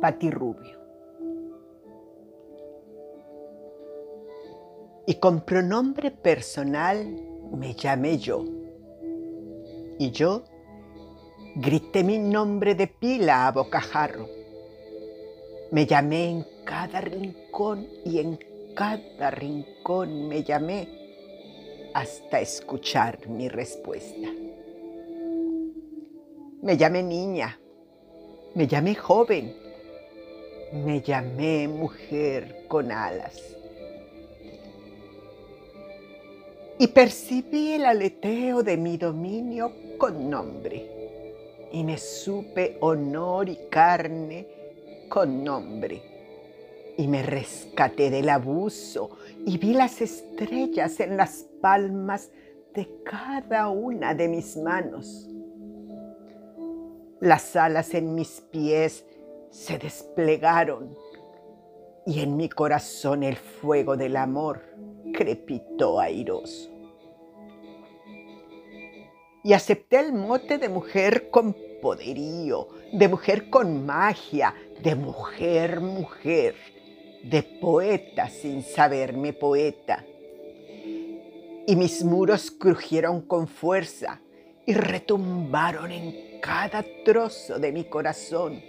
Pati Rubio. Y con pronombre personal me llamé yo. Y yo grité mi nombre de pila a bocajarro. Me llamé en cada rincón y en cada rincón me llamé hasta escuchar mi respuesta. Me llamé niña, me llamé joven, me llamé mujer con alas. Y percibí el aleteo de mi dominio con nombre. Y me supe honor y carne con nombre. Y me rescaté del abuso y vi las estrellas en las palmas de cada una de mis manos las alas en mis pies se desplegaron y en mi corazón el fuego del amor crepitó airoso. Y acepté el mote de mujer con poderío, de mujer con magia, de mujer, mujer, de poeta sin saberme poeta. Y mis muros crujieron con fuerza y retumbaron en cada trozo de mi corazón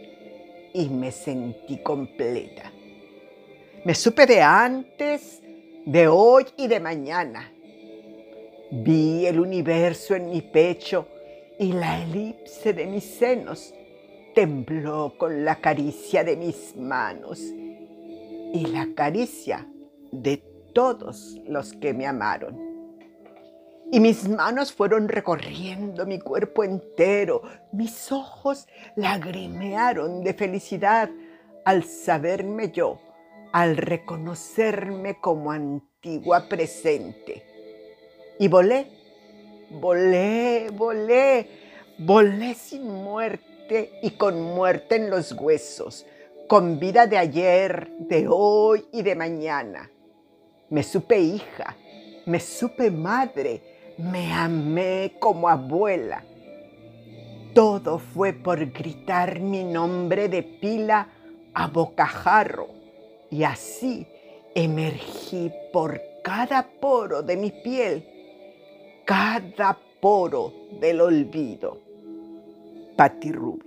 y me sentí completa. Me supe de antes, de hoy y de mañana. Vi el universo en mi pecho y la elipse de mis senos tembló con la caricia de mis manos y la caricia de todos los que me amaron y mis manos fueron recorriendo mi cuerpo entero. Mis ojos lagrimearon de felicidad al saberme yo, al reconocerme como antigua presente. Y volé, volé, volé, volé sin muerte y con muerte en los huesos, con vida de ayer, de hoy y de mañana. Me supe hija, me supe madre, me amé como abuela. Todo fue por gritar mi nombre de pila a bocajarro y así emergí por cada poro de mi piel, cada poro del olvido. Rubio.